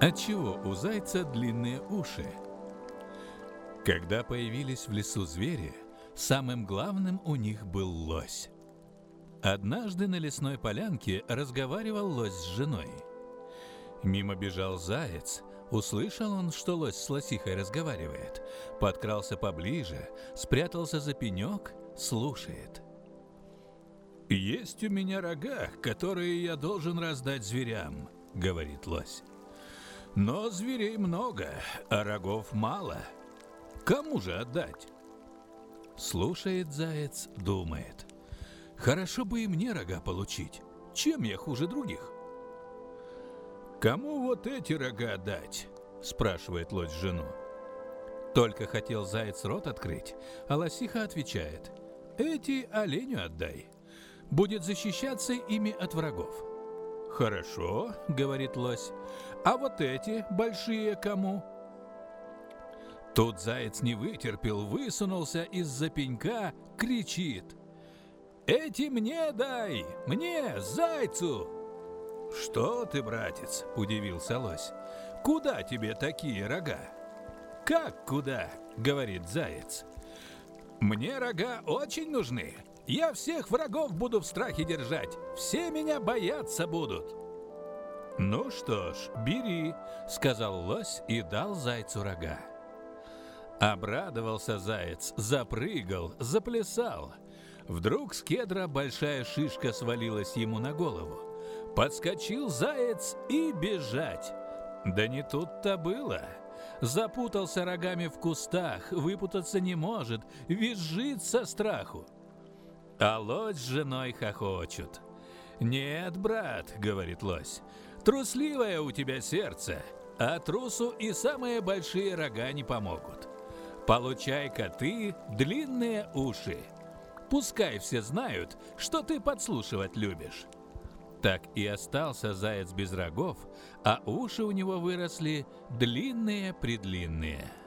Отчего у зайца длинные уши? Когда появились в лесу звери, самым главным у них был лось. Однажды на лесной полянке разговаривал лось с женой. Мимо бежал заяц, услышал он, что лось с лосихой разговаривает, подкрался поближе, спрятался за пенек, слушает. «Есть у меня рога, которые я должен раздать зверям», — говорит лось. Но зверей много, а рогов мало. Кому же отдать? Слушает заяц, думает. Хорошо бы и мне рога получить. Чем я хуже других? Кому вот эти рога дать? Спрашивает лось жену. Только хотел заяц рот открыть, а лосиха отвечает. Эти оленю отдай. Будет защищаться ими от врагов. «Хорошо», — говорит лось. «А вот эти большие кому?» Тут заяц не вытерпел, высунулся из-за пенька, кричит. «Эти мне дай! Мне, зайцу!» «Что ты, братец?» – удивился лось. «Куда тебе такие рога?» «Как куда?» – говорит заяц. «Мне рога очень нужны. Я всех врагов буду в страхе держать. Все меня бояться будут. Ну что ж, бери, сказал лось и дал зайцу рога. Обрадовался заяц, запрыгал, заплясал. Вдруг с кедра большая шишка свалилась ему на голову. Подскочил заяц и бежать. Да не тут-то было. Запутался рогами в кустах, выпутаться не может, визжит со страху. А лось с женой хохочут. «Нет, брат», — говорит лось, — «трусливое у тебя сердце, а трусу и самые большие рога не помогут. Получай-ка ты длинные уши. Пускай все знают, что ты подслушивать любишь». Так и остался заяц без рогов, а уши у него выросли длинные-предлинные.